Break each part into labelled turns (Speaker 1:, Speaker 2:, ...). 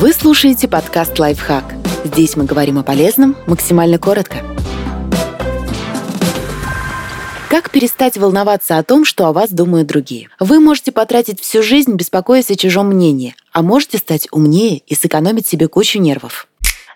Speaker 1: Вы слушаете подкаст «Лайфхак». Здесь мы говорим о полезном максимально коротко. Как перестать волноваться о том, что о вас думают другие? Вы можете потратить всю жизнь, беспокоясь о чужом мнении, а можете стать умнее и сэкономить себе кучу нервов.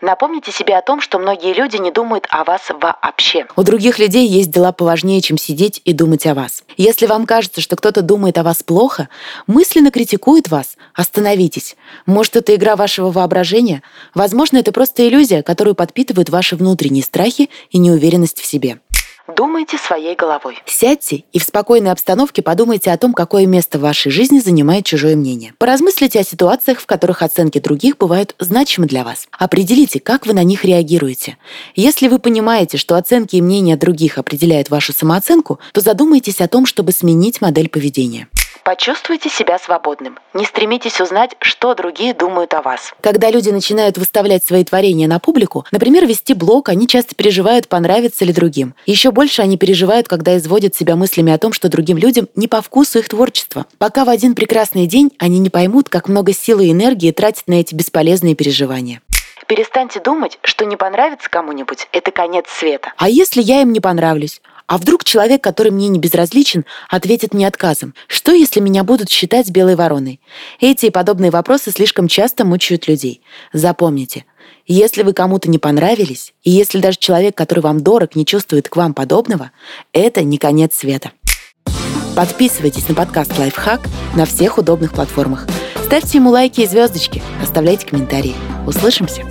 Speaker 1: Напомните себе о том, что многие люди не думают о вас вообще. У других людей есть дела поважнее, чем сидеть и думать о вас. Если вам кажется, что кто-то думает о вас плохо, мысленно критикует вас, остановитесь. Может, это игра вашего воображения? Возможно, это просто иллюзия, которую подпитывают ваши внутренние страхи и неуверенность в себе. Думайте своей головой. Сядьте и в спокойной обстановке подумайте о том, какое место в вашей жизни занимает чужое мнение. Поразмыслите о ситуациях, в которых оценки других бывают значимы для вас. Определите, как вы на них реагируете. Если вы понимаете, что оценки и мнения других определяют вашу самооценку, то задумайтесь о том, чтобы сменить модель поведения. Почувствуйте себя свободным. Не стремитесь узнать, что другие думают о вас. Когда люди начинают выставлять свои творения на публику, например, вести блог, они часто переживают, понравится ли другим. Еще больше они переживают, когда изводят себя мыслями о том, что другим людям не по вкусу их творчество. Пока в один прекрасный день они не поймут, как много силы и энергии тратят на эти бесполезные переживания. Перестаньте думать, что не понравится кому-нибудь – это конец света. А если я им не понравлюсь? А вдруг человек, который мне не безразличен, ответит мне отказом? Что, если меня будут считать белой вороной? Эти и подобные вопросы слишком часто мучают людей. Запомните, если вы кому-то не понравились, и если даже человек, который вам дорог, не чувствует к вам подобного, это не конец света. Подписывайтесь на подкаст «Лайфхак» на всех удобных платформах. Ставьте ему лайки и звездочки, оставляйте комментарии. Услышимся!